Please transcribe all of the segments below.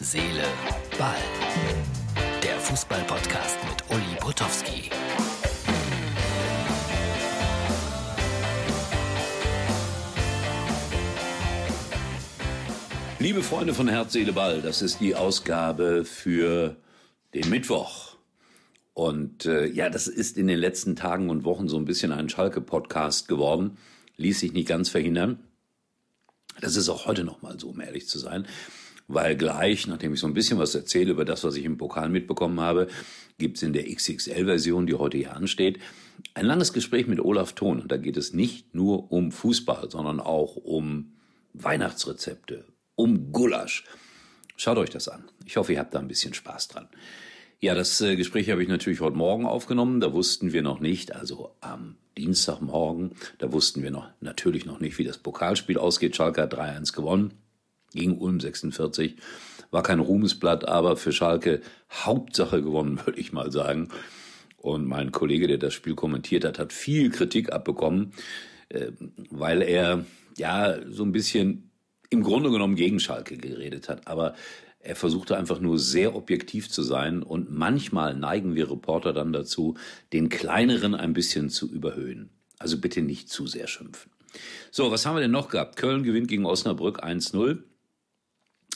Seele, Ball. Der Fußball-Podcast mit Uli Potowski. Liebe Freunde von Herz, Seele, Ball, das ist die Ausgabe für den Mittwoch. Und äh, ja, das ist in den letzten Tagen und Wochen so ein bisschen ein Schalke-Podcast geworden. Ließ sich nicht ganz verhindern. Das ist auch heute noch mal so, um ehrlich zu sein. Weil gleich, nachdem ich so ein bisschen was erzähle über das, was ich im Pokal mitbekommen habe, gibt's in der XXL-Version, die heute hier ansteht, ein langes Gespräch mit Olaf Thon. Und da geht es nicht nur um Fußball, sondern auch um Weihnachtsrezepte, um Gulasch. Schaut euch das an. Ich hoffe, ihr habt da ein bisschen Spaß dran. Ja, das äh, Gespräch habe ich natürlich heute Morgen aufgenommen. Da wussten wir noch nicht, also am Dienstagmorgen, da wussten wir noch natürlich noch nicht, wie das Pokalspiel ausgeht. Schalke hat 3-1 gewonnen gegen Ulm 46. War kein Ruhmesblatt, aber für Schalke Hauptsache gewonnen, würde ich mal sagen. Und mein Kollege, der das Spiel kommentiert hat, hat viel Kritik abbekommen, äh, weil er ja so ein bisschen im Grunde genommen gegen Schalke geredet hat, aber er versuchte einfach nur sehr objektiv zu sein und manchmal neigen wir Reporter dann dazu, den kleineren ein bisschen zu überhöhen. Also bitte nicht zu sehr schimpfen. So, was haben wir denn noch gehabt? Köln gewinnt gegen Osnabrück 1-0.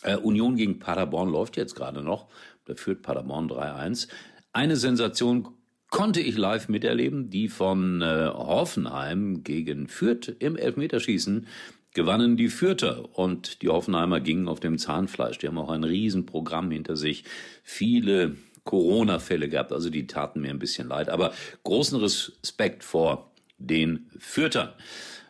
Äh, Union gegen Paderborn läuft jetzt gerade noch. Da führt Paderborn 3-1. Eine Sensation konnte ich live miterleben, die von äh, Hoffenheim gegen Fürth im Elfmeterschießen gewannen die Fürther und die Hoffenheimer gingen auf dem Zahnfleisch. Die haben auch ein Riesenprogramm hinter sich. Viele Corona-Fälle gehabt, also die taten mir ein bisschen leid. Aber großen Respekt vor den Fürtern.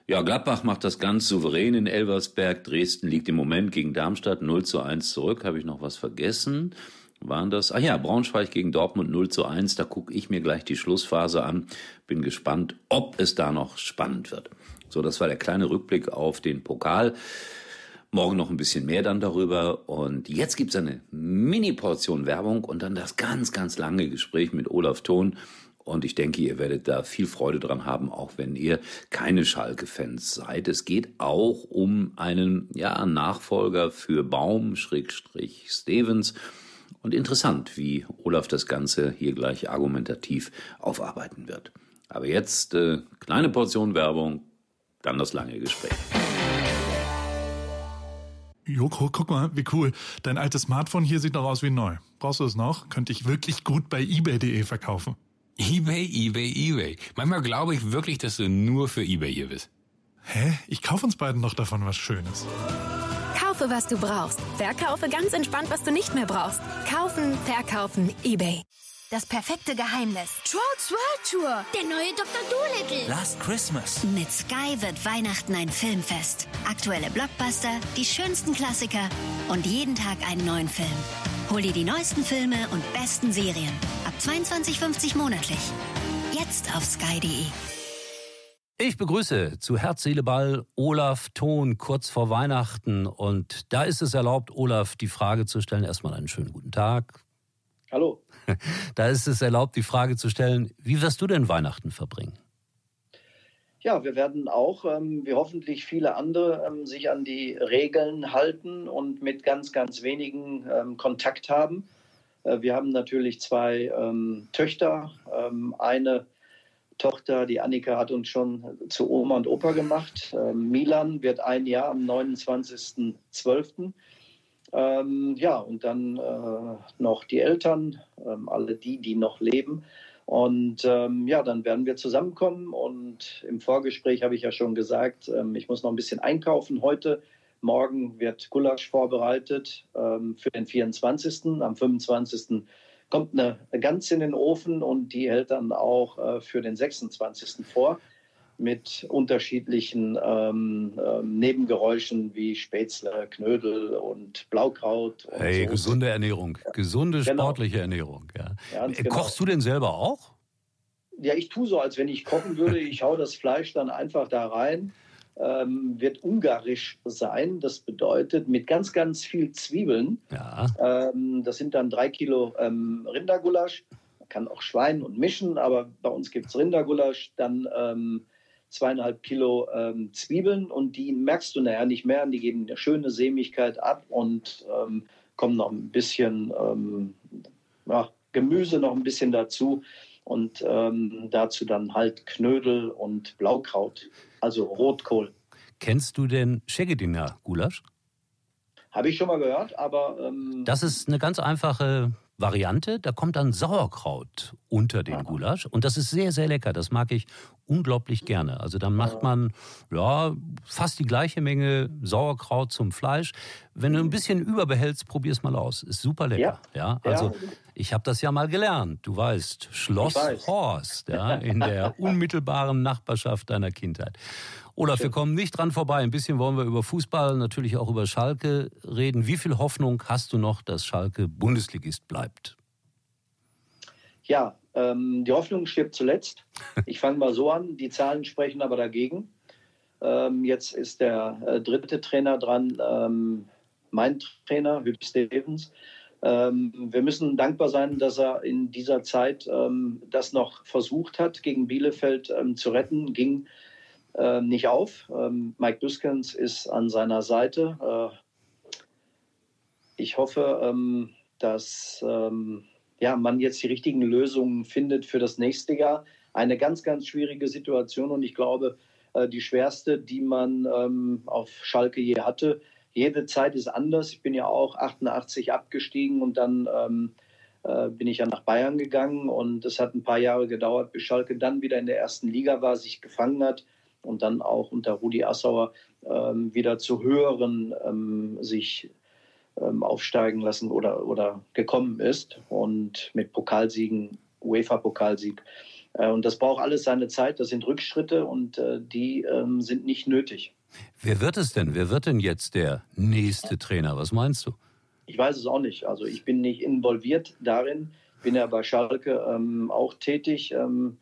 Ja, Gladbach macht das ganz souverän in Elversberg. Dresden liegt im Moment gegen Darmstadt 0 zu 1 zurück. Habe ich noch was vergessen? Waren das? Ach ja, Braunschweig gegen Dortmund 0 zu 1. Da gucke ich mir gleich die Schlussphase an. Bin gespannt, ob es da noch spannend wird. So, das war der kleine Rückblick auf den Pokal. Morgen noch ein bisschen mehr dann darüber. Und jetzt gibt's eine Mini-Portion Werbung und dann das ganz, ganz lange Gespräch mit Olaf Thon. Und ich denke, ihr werdet da viel Freude dran haben, auch wenn ihr keine Schalke-Fans seid. Es geht auch um einen ja, Nachfolger für Baum, Schrägstrich Stevens. Und interessant, wie Olaf das Ganze hier gleich argumentativ aufarbeiten wird. Aber jetzt äh, kleine Portion Werbung, dann das lange Gespräch. Joko, guck mal, wie cool. Dein altes Smartphone hier sieht noch aus wie neu. Brauchst du es noch? Könnte ich wirklich gut bei eBay.de verkaufen. eBay, eBay, eBay. Manchmal glaube ich wirklich, dass du nur für eBay hier bist. Hä? Ich kaufe uns beiden noch davon was Schönes. Kaufe, was du brauchst. Verkaufe ganz entspannt, was du nicht mehr brauchst. Kaufen, verkaufen, eBay. Das perfekte Geheimnis. Trolls World Tour. Der neue Dr. Dolittle. Last Christmas. Mit Sky wird Weihnachten ein Filmfest. Aktuelle Blockbuster, die schönsten Klassiker und jeden Tag einen neuen Film. Hol dir die neuesten Filme und besten Serien. Ab 22,50 monatlich. Jetzt auf sky.de. Ich begrüße zu Herz, Seele, Ball Olaf Thon kurz vor Weihnachten. Und da ist es erlaubt, Olaf die Frage zu stellen. Erstmal einen schönen guten Tag. Hallo. Da ist es erlaubt, die Frage zu stellen, wie wirst du denn Weihnachten verbringen? Ja, wir werden auch, ähm, wie hoffentlich viele andere, ähm, sich an die Regeln halten und mit ganz, ganz wenigen ähm, Kontakt haben. Äh, wir haben natürlich zwei ähm, Töchter. Ähm, eine Tochter, die Annika, hat uns schon zu Oma und Opa gemacht. Ähm, Milan wird ein Jahr am 29.12. Ähm, ja, und dann äh, noch die Eltern, alle die, die noch leben. Und ähm, ja, dann werden wir zusammenkommen. Und im Vorgespräch habe ich ja schon gesagt, ähm, ich muss noch ein bisschen einkaufen heute. Morgen wird Gulasch vorbereitet ähm, für den 24. Am 25. kommt eine Gans in den Ofen und die hält dann auch äh, für den 26. vor mit unterschiedlichen ähm, ähm, Nebengeräuschen wie Spätzle, Knödel und Blaukraut. Und hey, so. gesunde Ernährung, ja. gesunde genau. sportliche Ernährung. Ja. Genau. Kochst du denn selber auch? Ja, ich tue so, als wenn ich kochen würde. Ich hau das Fleisch dann einfach da rein. Ähm, wird ungarisch sein. Das bedeutet mit ganz, ganz viel Zwiebeln. Ja. Ähm, das sind dann drei Kilo ähm, Rindergulasch. Man kann auch Schwein und mischen, aber bei uns gibt es Rindergulasch. Dann ähm, zweieinhalb Kilo ähm, Zwiebeln und die merkst du nachher nicht mehr. Die geben eine schöne Sämigkeit ab und ähm, kommt noch ein bisschen ähm, ja, Gemüse noch ein bisschen dazu und ähm, dazu dann halt Knödel und Blaukraut, also Rotkohl. Kennst du den Schegediner Gulasch? Habe ich schon mal gehört, aber. Ähm das ist eine ganz einfache Variante. Da kommt dann Sauerkraut unter den Gulasch und das ist sehr, sehr lecker. Das mag ich unglaublich gerne. Also dann macht man ja fast die gleiche Menge Sauerkraut zum Fleisch. Wenn du ein bisschen überbehältst, probier es mal aus. Ist super lecker. Ja, ja also ich habe das ja mal gelernt. Du weißt, Schloss weiß. Horst, ja, in der unmittelbaren Nachbarschaft deiner Kindheit. Olaf, wir kommen nicht dran vorbei. Ein bisschen wollen wir über Fußball, natürlich auch über Schalke reden. Wie viel Hoffnung hast du noch, dass Schalke Bundesligist bleibt? Ja, ähm, die Hoffnung stirbt zuletzt. Ich fange mal so an. Die Zahlen sprechen aber dagegen. Ähm, jetzt ist der äh, dritte Trainer dran, ähm, mein Trainer, Hüb Stevens. Ähm, wir müssen dankbar sein, dass er in dieser Zeit ähm, das noch versucht hat, gegen Bielefeld ähm, zu retten. Ging nicht auf. Ähm, Mike Duskens ist an seiner Seite. Äh, ich hoffe, ähm, dass ähm, ja, man jetzt die richtigen Lösungen findet für das nächste Jahr. Eine ganz, ganz schwierige Situation und ich glaube, äh, die schwerste, die man auf Schalke je hatte. Jede Zeit ist anders. Ich bin ja auch 88 abgestiegen und dann äh, bin ich ja nach Bayern gegangen und es hat ein paar Jahre gedauert, bis Schalke dann wieder in der ersten Liga war, sich gefangen hat und dann auch unter Rudi Assauer ähm, wieder zu höheren ähm, sich ähm, aufsteigen lassen oder, oder gekommen ist und mit Pokalsiegen, UEFA-Pokalsieg. Äh, und das braucht alles seine Zeit, das sind Rückschritte und äh, die ähm, sind nicht nötig. Wer wird es denn? Wer wird denn jetzt der nächste Trainer? Was meinst du? Ich weiß es auch nicht. Also ich bin nicht involviert darin, bin ja bei Schalke ähm, auch tätig. Ähm,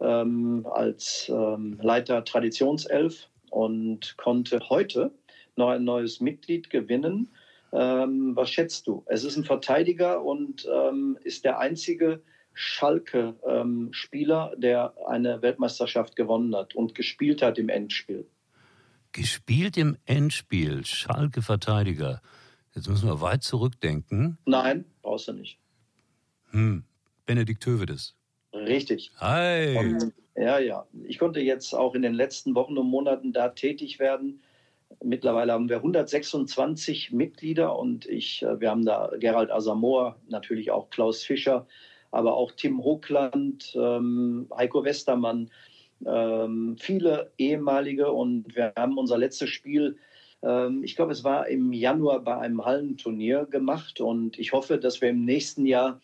ähm, als ähm, Leiter Traditionself und konnte heute noch ein neues Mitglied gewinnen. Ähm, was schätzt du? Es ist ein Verteidiger und ähm, ist der einzige Schalke-Spieler, ähm, der eine Weltmeisterschaft gewonnen hat und gespielt hat im Endspiel. Gespielt im Endspiel, Schalke-Verteidiger. Jetzt müssen wir weit zurückdenken. Nein, brauchst du nicht. Hm, Benedikt Hövedes. Richtig. Hi. Und, ja, ja. Ich konnte jetzt auch in den letzten Wochen und Monaten da tätig werden. Mittlerweile haben wir 126 Mitglieder und ich, äh, wir haben da Gerald Asamoah, natürlich auch Klaus Fischer, aber auch Tim Hochland, ähm, Heiko Westermann, ähm, viele ehemalige und wir haben unser letztes Spiel, ähm, ich glaube, es war im Januar bei einem Hallenturnier gemacht und ich hoffe, dass wir im nächsten Jahr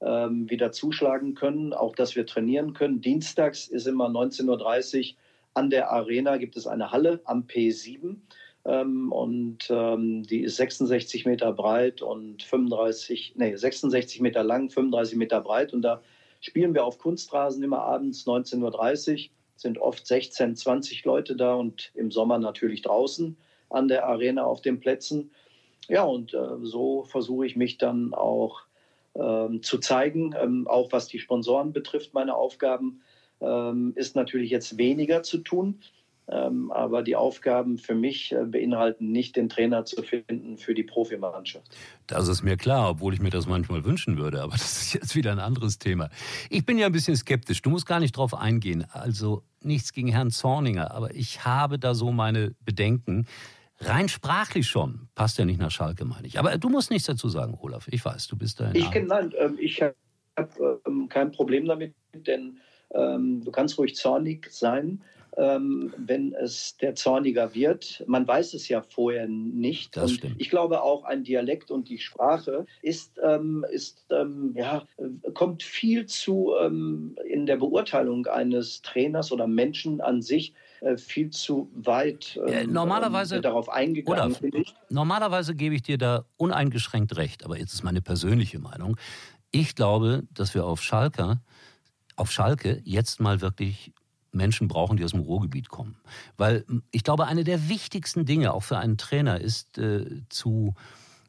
ähm, wieder zuschlagen können, auch dass wir trainieren können. Dienstags ist immer 19.30 Uhr an der Arena, gibt es eine Halle am P7 ähm, und ähm, die ist 66 Meter breit und 35, nee, 66 Meter lang, 35 Meter breit und da spielen wir auf Kunstrasen immer abends 19.30 Uhr, sind oft 16, 20 Leute da und im Sommer natürlich draußen an der Arena auf den Plätzen. Ja, und äh, so versuche ich mich dann auch zu zeigen. Ähm, auch was die Sponsoren betrifft, meine Aufgaben ähm, ist natürlich jetzt weniger zu tun. Ähm, aber die Aufgaben für mich äh, beinhalten nicht, den Trainer zu finden für die Profimannschaft. Das ist mir klar, obwohl ich mir das manchmal wünschen würde. Aber das ist jetzt wieder ein anderes Thema. Ich bin ja ein bisschen skeptisch. Du musst gar nicht drauf eingehen. Also nichts gegen Herrn Zorninger, aber ich habe da so meine Bedenken. Rein sprachlich schon. Passt ja nicht nach Schalke, meine ich. Aber du musst nichts dazu sagen, Olaf. Ich weiß, du bist da Ich, nein, ähm, ich habe ähm, kein Problem damit, denn ähm, du kannst ruhig zornig sein, ähm, wenn es der Zorniger wird. Man weiß es ja vorher nicht. Das und stimmt. ich glaube auch ein Dialekt und die Sprache ist, ähm, ist ähm, ja, kommt viel zu in der Beurteilung eines Trainers oder Menschen an sich viel zu weit ähm, normalerweise, äh, darauf eingegangen. Oder, normalerweise gebe ich dir da uneingeschränkt recht, aber jetzt ist meine persönliche Meinung. Ich glaube, dass wir auf Schalke, auf Schalke jetzt mal wirklich Menschen brauchen, die aus dem Ruhrgebiet kommen. Weil ich glaube, eine der wichtigsten Dinge auch für einen Trainer ist äh, zu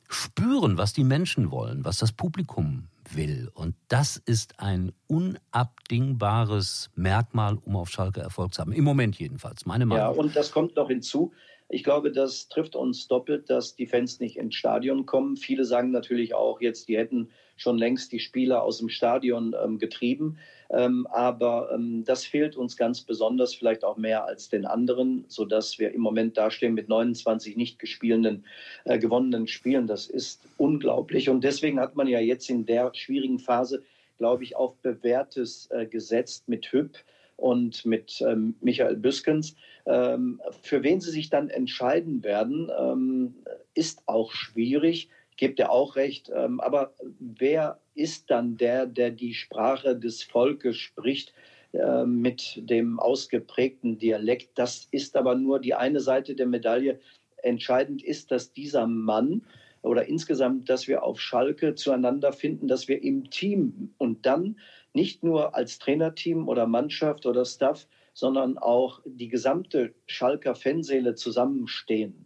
spüren, was die Menschen wollen, was das Publikum will. Und das ist ein unabdingbares Merkmal, um auf Schalke Erfolg zu haben. Im Moment jedenfalls, meine Meinung. Ja, und das kommt noch hinzu. Ich glaube, das trifft uns doppelt, dass die Fans nicht ins Stadion kommen. Viele sagen natürlich auch jetzt, die hätten schon längst die Spieler aus dem Stadion ähm, getrieben. Ähm, aber ähm, das fehlt uns ganz besonders, vielleicht auch mehr als den anderen, sodass wir im Moment dastehen mit 29 nicht gespielten, äh, gewonnenen Spielen. Das ist unglaublich. Und deswegen hat man ja jetzt in der schwierigen Phase, glaube ich, auf Bewährtes äh, gesetzt mit Hüb und mit ähm, Michael Büskens. Ähm, für wen sie sich dann entscheiden werden, ähm, ist auch schwierig. Gebe dir auch recht. Ähm, aber wer ist dann der, der die Sprache des Volkes spricht? Äh, mit dem ausgeprägten Dialekt. Das ist aber nur die eine Seite der Medaille. Entscheidend ist, dass dieser Mann oder insgesamt, dass wir auf Schalke zueinander finden, dass wir im Team und dann nicht nur als Trainerteam oder Mannschaft oder Staff, sondern auch die gesamte Schalker Fanseele zusammenstehen.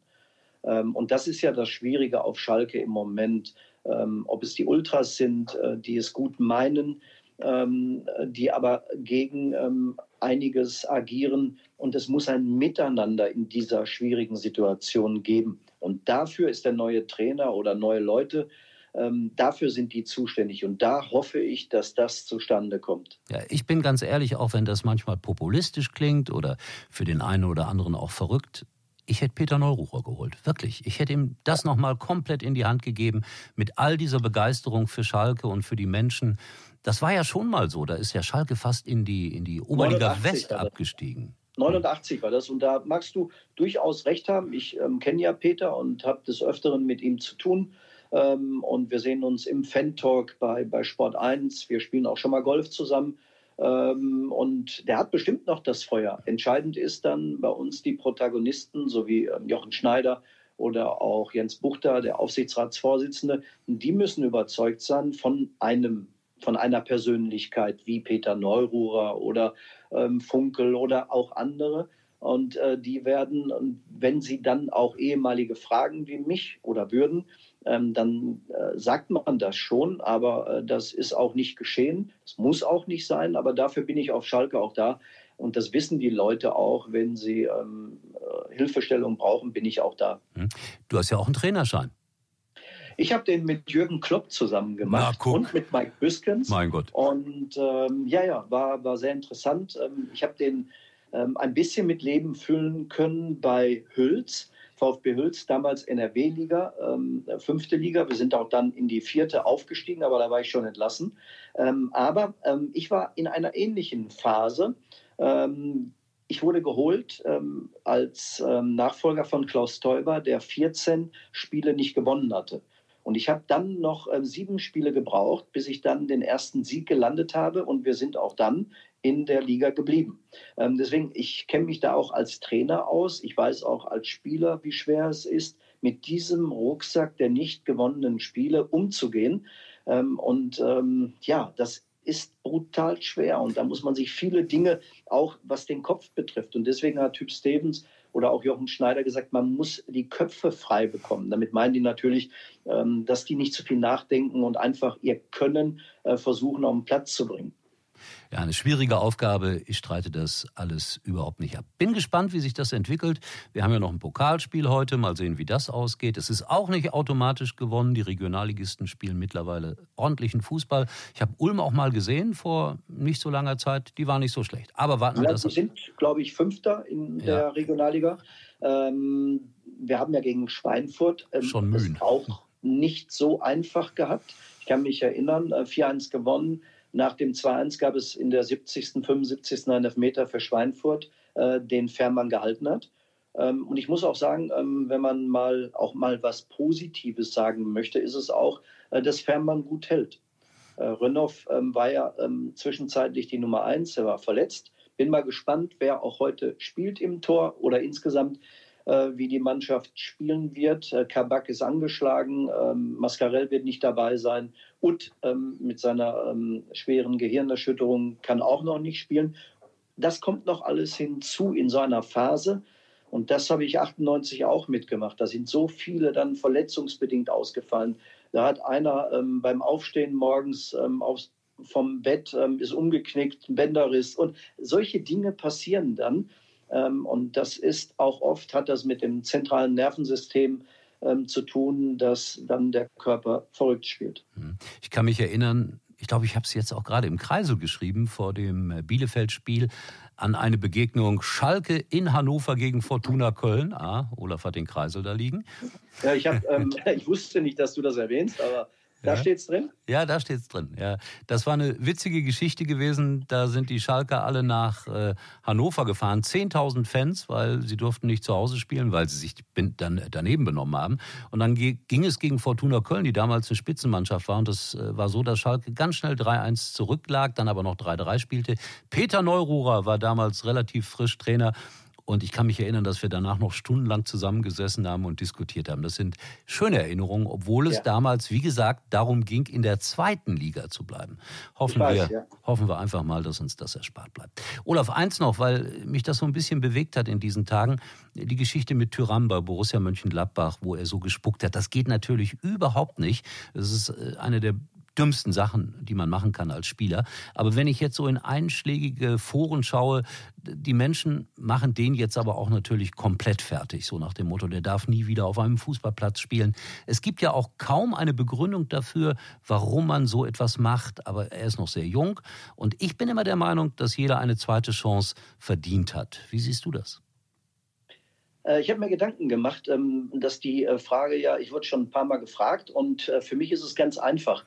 Ähm, und das ist ja das Schwierige auf Schalke im Moment. Ähm, ob es die Ultras sind, äh, die es gut meinen, ähm, die aber gegen einiges agieren. Und es muss ein Miteinander in dieser schwierigen Situation geben. Und dafür ist der neue Trainer oder neue Leute ähm, dafür sind die zuständig und da hoffe ich, dass das zustande kommt. Ja, ich bin ganz ehrlich, auch wenn das manchmal populistisch klingt oder für den einen oder anderen auch verrückt, ich hätte Peter Neururer geholt, wirklich. Ich hätte ihm das nochmal komplett in die Hand gegeben, mit all dieser Begeisterung für Schalke und für die Menschen. Das war ja schon mal so, da ist ja Schalke fast in die, in die Oberliga West abgestiegen. 89 war das und da magst du durchaus recht haben. Ich ähm, kenne ja Peter und habe des Öfteren mit ihm zu tun. Ähm, und wir sehen uns im Fan-Talk bei, bei Sport 1. Wir spielen auch schon mal Golf zusammen. Ähm, und der hat bestimmt noch das Feuer. Entscheidend ist dann bei uns die Protagonisten, so wie ähm, Jochen Schneider oder auch Jens Buchter, der Aufsichtsratsvorsitzende. Die müssen überzeugt sein von einem von einer Persönlichkeit wie Peter Neururer oder ähm, Funkel oder auch andere. Und äh, die werden, wenn sie dann auch ehemalige fragen wie mich oder würden, ähm, dann äh, sagt man das schon, aber äh, das ist auch nicht geschehen. Es muss auch nicht sein, aber dafür bin ich auf Schalke auch da. Und das wissen die Leute auch, wenn sie ähm, äh, Hilfestellung brauchen, bin ich auch da. Hm. Du hast ja auch einen Trainerschein. Ich habe den mit Jürgen Klopp zusammen gemacht Na, und mit Mike Büskens. Mein Gott. Und ähm, ja, ja, war, war sehr interessant. Ähm, ich habe den ähm, ein bisschen mit Leben füllen können bei Hülz. VfB Hülz, damals NRW-Liga, ähm, fünfte Liga. Wir sind auch dann in die vierte aufgestiegen, aber da war ich schon entlassen. Ähm, aber ähm, ich war in einer ähnlichen Phase. Ähm, ich wurde geholt ähm, als ähm, Nachfolger von Klaus Teuber, der 14 Spiele nicht gewonnen hatte. Und ich habe dann noch äh, sieben Spiele gebraucht, bis ich dann den ersten Sieg gelandet habe. Und wir sind auch dann in der Liga geblieben. Ähm, deswegen, ich kenne mich da auch als Trainer aus. Ich weiß auch als Spieler, wie schwer es ist, mit diesem Rucksack der nicht gewonnenen Spiele umzugehen. Ähm, und ähm, ja, das ist brutal schwer und da muss man sich viele Dinge, auch was den Kopf betrifft. Und deswegen hat Typ Stevens oder auch Jochen Schneider gesagt, man muss die Köpfe frei bekommen. Damit meinen die natürlich, ähm, dass die nicht zu viel nachdenken und einfach ihr Können äh, versuchen, auf den Platz zu bringen. Ja, eine schwierige Aufgabe. Ich streite das alles überhaupt nicht ab. Bin gespannt, wie sich das entwickelt. Wir haben ja noch ein Pokalspiel heute. Mal sehen, wie das ausgeht. Es ist auch nicht automatisch gewonnen. Die Regionalligisten spielen mittlerweile ordentlichen Fußball. Ich habe Ulm auch mal gesehen vor nicht so langer Zeit. Die war nicht so schlecht. Aber warten wir das. Wir sind, glaube ich, Fünfter in ja. der Regionalliga. Ähm, wir haben ja gegen Schweinfurt ähm, Schon mühen. auch nicht so einfach gehabt. Ich kann mich erinnern, 4-1 äh, gewonnen nach dem 2-1 gab es in der 70., 75. einen Elfmeter für Schweinfurt, äh, den Fährmann gehalten hat. Ähm, und ich muss auch sagen, ähm, wenn man mal auch mal was Positives sagen möchte, ist es auch, äh, dass Fährmann gut hält. Äh, Rönnow ähm, war ja ähm, zwischenzeitlich die Nummer 1, er war verletzt. Bin mal gespannt, wer auch heute spielt im Tor oder insgesamt wie die Mannschaft spielen wird. Äh, Kabak ist angeschlagen, ähm, Mascarell wird nicht dabei sein. und ähm, mit seiner ähm, schweren Gehirnerschütterung kann auch noch nicht spielen. Das kommt noch alles hinzu in so einer Phase. Und das habe ich 98 auch mitgemacht. Da sind so viele dann verletzungsbedingt ausgefallen. Da hat einer ähm, beim Aufstehen morgens ähm, aufs, vom Bett ähm, ist umgeknickt, Bänderriss. Und solche Dinge passieren dann. Ähm, und das ist auch oft, hat das mit dem zentralen Nervensystem ähm, zu tun, dass dann der Körper verrückt spielt. Hm. Ich kann mich erinnern, ich glaube, ich habe es jetzt auch gerade im Kreisel geschrieben vor dem äh, Bielefeld-Spiel an eine Begegnung Schalke in Hannover gegen Fortuna Köln. Ah, Olaf hat den Kreisel da liegen. Ja, ich, hab, ähm, ich wusste nicht, dass du das erwähnst, aber da ja. steht's drin? Ja, da steht's drin. Ja, das war eine witzige Geschichte gewesen. Da sind die Schalker alle nach äh, Hannover gefahren. 10.000 Fans, weil sie durften nicht zu Hause spielen, weil sie sich dann daneben benommen haben. Und dann ging es gegen Fortuna Köln, die damals eine Spitzenmannschaft war. Und das äh, war so, dass Schalke ganz schnell 3-1 zurücklag, dann aber noch 3-3 spielte. Peter Neururer war damals relativ frisch Trainer und ich kann mich erinnern, dass wir danach noch stundenlang zusammengesessen haben und diskutiert haben. Das sind schöne Erinnerungen, obwohl es ja. damals, wie gesagt, darum ging, in der zweiten Liga zu bleiben. Hoffen, weiß, wir, ja. hoffen wir einfach mal, dass uns das erspart bleibt. Olaf, eins noch, weil mich das so ein bisschen bewegt hat in diesen Tagen. Die Geschichte mit Tyram bei Borussia Mönchengladbach, wo er so gespuckt hat, das geht natürlich überhaupt nicht. Das ist äh, eine der dümmsten Sachen, die man machen kann als Spieler. Aber wenn ich jetzt so in einschlägige Foren schaue, die Menschen machen den jetzt aber auch natürlich komplett fertig, so nach dem Motto, der darf nie wieder auf einem Fußballplatz spielen. Es gibt ja auch kaum eine Begründung dafür, warum man so etwas macht, aber er ist noch sehr jung und ich bin immer der Meinung, dass jeder eine zweite Chance verdient hat. Wie siehst du das? Äh, ich habe mir Gedanken gemacht, ähm, dass die äh, Frage ja, ich wurde schon ein paar Mal gefragt und äh, für mich ist es ganz einfach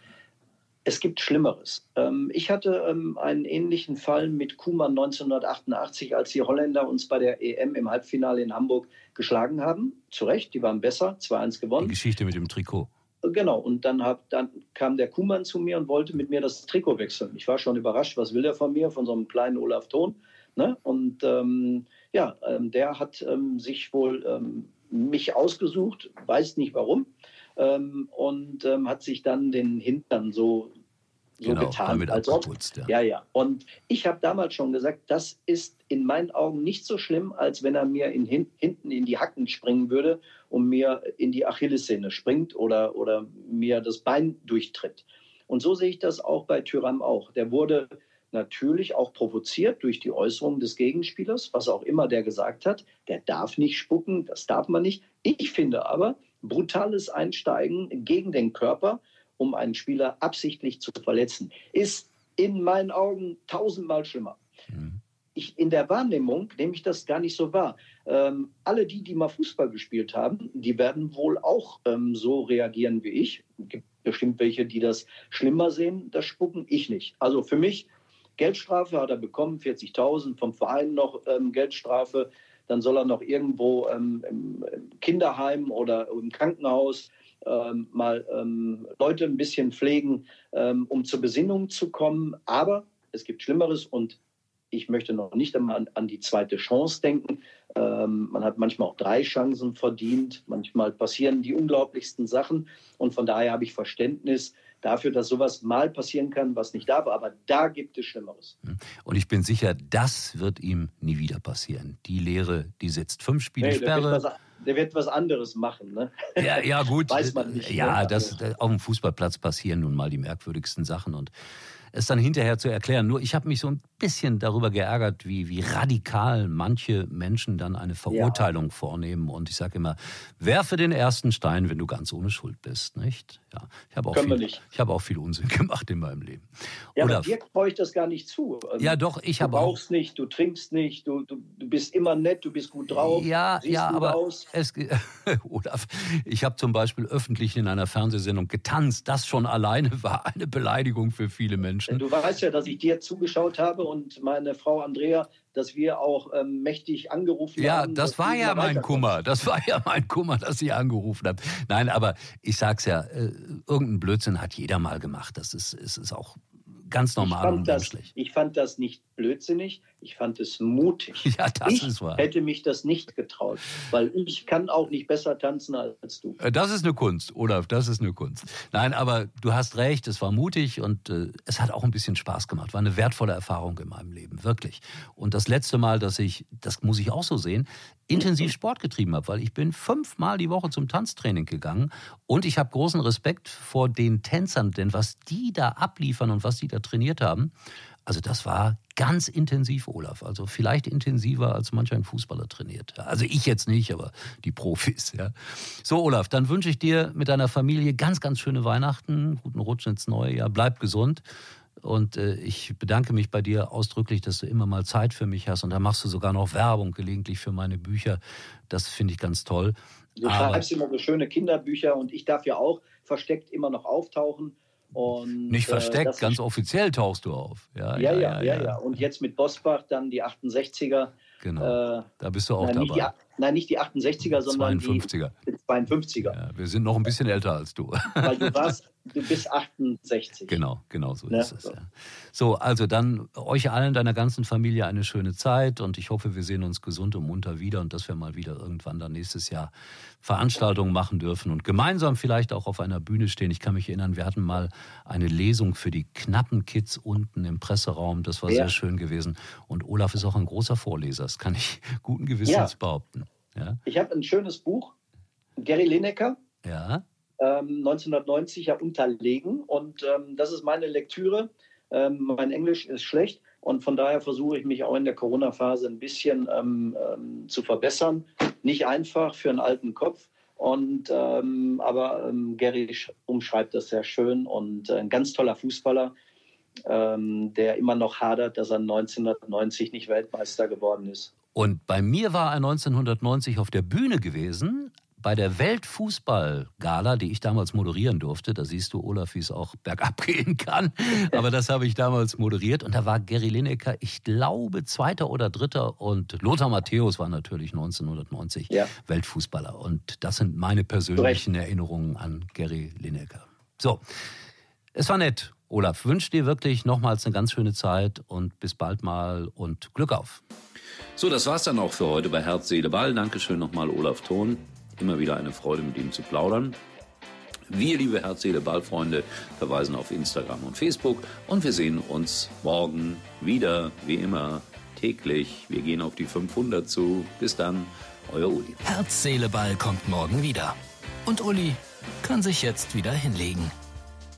es gibt Schlimmeres. Ähm, ich hatte ähm, einen ähnlichen Fall mit Kuman 1988, als die Holländer uns bei der EM im Halbfinale in Hamburg geschlagen haben. Zu Recht, die waren besser, 2-1 gewonnen. Die Geschichte mit dem Trikot. Genau, und dann, hab, dann kam der Kuhmann zu mir und wollte mit mir das Trikot wechseln. Ich war schon überrascht, was will der von mir, von so einem kleinen Olaf Thon. Ne? Und ähm, ja, ähm, der hat ähm, sich wohl ähm, mich ausgesucht, weiß nicht warum ähm, und ähm, hat sich dann den Hintern so, so genau, getan. Damit als ob, ja. ja, ja. Und ich habe damals schon gesagt, das ist in meinen Augen nicht so schlimm, als wenn er mir in, hinten in die Hacken springen würde und mir in die Achillessehne springt oder, oder mir das Bein durchtritt. Und so sehe ich das auch bei Tyram auch. Der wurde natürlich auch provoziert durch die Äußerungen des Gegenspielers, was auch immer der gesagt hat. Der darf nicht spucken, das darf man nicht. Ich finde aber, brutales Einsteigen gegen den Körper, um einen Spieler absichtlich zu verletzen, ist in meinen Augen tausendmal schlimmer. Mhm. Ich, in der Wahrnehmung nehme ich das gar nicht so wahr. Ähm, alle die, die mal Fußball gespielt haben, die werden wohl auch ähm, so reagieren wie ich. Es gibt bestimmt welche, die das schlimmer sehen, das Spucken. Ich nicht. Also für mich Geldstrafe hat er bekommen, 40.000 vom Verein noch ähm, Geldstrafe dann soll er noch irgendwo ähm, im Kinderheim oder im Krankenhaus ähm, mal ähm, Leute ein bisschen pflegen, ähm, um zur Besinnung zu kommen. Aber es gibt Schlimmeres und ich möchte noch nicht einmal an, an die zweite Chance denken. Ähm, man hat manchmal auch drei Chancen verdient. Manchmal passieren die unglaublichsten Sachen. Und von daher habe ich Verständnis, dafür, dass sowas mal passieren kann, was nicht darf. Aber da gibt es Schlimmeres. Hm. Und ich bin sicher, das wird ihm nie wieder passieren. Die Lehre, die sitzt fünf Spiele nee, Sperre. Der wird, was, der wird was anderes machen. Ne? Ja, ja, gut. Weiß man nicht. Ja, ne? das, auf dem Fußballplatz passieren nun mal die merkwürdigsten Sachen. Und es dann hinterher zu erklären. Nur ich habe mich so ein bisschen darüber geärgert, wie, wie radikal manche Menschen dann eine Verurteilung ja. vornehmen. Und ich sage immer, werfe den ersten Stein, wenn du ganz ohne Schuld bist. Nicht? Ja, ich habe auch, viel, ich hab auch viel Unsinn gemacht in meinem Leben. Ja, Oder, aber dir ich das gar nicht zu. Also, ja, doch, ich habe auch. Du rauchst nicht, du trinkst nicht, du, du, du bist immer nett, du bist gut drauf. Ja, ja, aber aus. Es, Olaf, ich habe zum Beispiel öffentlich in einer Fernsehsendung getanzt. Das schon alleine war eine Beleidigung für viele Menschen. Du weißt ja, dass ich dir zugeschaut habe und meine Frau Andrea dass wir auch ähm, mächtig angerufen ja, haben. Ja, das war ja mein Kummer. Das war ja mein Kummer, dass Sie angerufen haben. Nein, aber ich sag's ja, äh, irgendein Blödsinn hat jeder mal gemacht. Das ist, ist, ist auch ganz normal und menschlich. ich fand das nicht blödsinnig, ich fand es mutig. Ja, das ich ist wahr. hätte mich das nicht getraut, weil ich kann auch nicht besser tanzen als du. Äh, das ist eine Kunst, Olaf, das ist eine Kunst. Nein, aber du hast recht, es war mutig und äh, es hat auch ein bisschen Spaß gemacht. War eine wertvolle Erfahrung in meinem Leben, wirklich. Und das letzte Mal, dass ich, das muss ich auch so sehen, intensiv Sport getrieben habe, weil ich bin fünfmal die Woche zum Tanztraining gegangen und ich habe großen Respekt vor den Tänzern, denn was die da abliefern und was die da trainiert haben, Also das war ganz intensiv, Olaf. Also vielleicht intensiver, als manch ein Fußballer trainiert. Also ich jetzt nicht, aber die Profis. Ja. So, Olaf, dann wünsche ich dir mit deiner Familie ganz, ganz schöne Weihnachten, guten Rutsch ins neue Jahr. Bleib gesund. Und äh, ich bedanke mich bei dir ausdrücklich, dass du immer mal Zeit für mich hast. Und da machst du sogar noch Werbung gelegentlich für meine Bücher. Das finde ich ganz toll. Du schreibst immer so schöne Kinderbücher und ich darf ja auch versteckt immer noch auftauchen. Und, Nicht äh, versteckt, ganz offiziell tauchst du auf. Ja ja ja, ja, ja, Und jetzt mit Bosbach dann die 68er. Genau. Äh, da bist du auch nein, dabei. Nicht die, nein, nicht die 68er, sondern 52er. die 52er. Ja, wir sind noch ein bisschen älter als du. Weil du warst, du bist 68. Genau, genau so ja, ist es. So. Ja. so, also dann euch allen, deiner ganzen Familie eine schöne Zeit und ich hoffe, wir sehen uns gesund und munter wieder und dass wir mal wieder irgendwann dann nächstes Jahr Veranstaltungen machen dürfen und gemeinsam vielleicht auch auf einer Bühne stehen. Ich kann mich erinnern, wir hatten mal eine Lesung für die knappen Kids unten im Presseraum. Das war ja. sehr schön gewesen. Und Olaf ist auch ein großer Vorleser. Das kann ich guten Gewissens behaupten. Ja? Ich habe ein schönes Buch, Gary Lineker. Ja. 1990 ähm, ja unterlegen. Und ähm, das ist meine Lektüre. Ähm, mein Englisch ist schlecht und von daher versuche ich mich auch in der Corona-Phase ein bisschen ähm, ähm, zu verbessern. Nicht einfach für einen alten Kopf. Und, ähm, aber Gary umschreibt das sehr schön und äh, ein ganz toller Fußballer, der immer noch hadert, dass er 1990 nicht Weltmeister geworden ist. Und bei mir war er 1990 auf der Bühne gewesen, bei der Weltfußballgala, die ich damals moderieren durfte. Da siehst du, Olaf, wie es auch bergab gehen kann. Aber das habe ich damals moderiert. Und da war Gary Lineker, ich glaube, Zweiter oder Dritter. Und Lothar Matthäus war natürlich 1990 ja. Weltfußballer. Und das sind meine persönlichen Recht. Erinnerungen an Gary Lineker. So, es war nett. Olaf, wünsche dir wirklich nochmals eine ganz schöne Zeit und bis bald mal und Glück auf. So, das war's dann auch für heute bei Herz, Seele, Ball. Dankeschön nochmal, Olaf Thon. Immer wieder eine Freude, mit ihm zu plaudern. Wir, liebe Herz, Seele, Ball-Freunde, verweisen auf Instagram und Facebook und wir sehen uns morgen wieder, wie immer, täglich. Wir gehen auf die 500 zu. Bis dann, euer Uli. Herz, Seele, Ball kommt morgen wieder. Und Uli kann sich jetzt wieder hinlegen.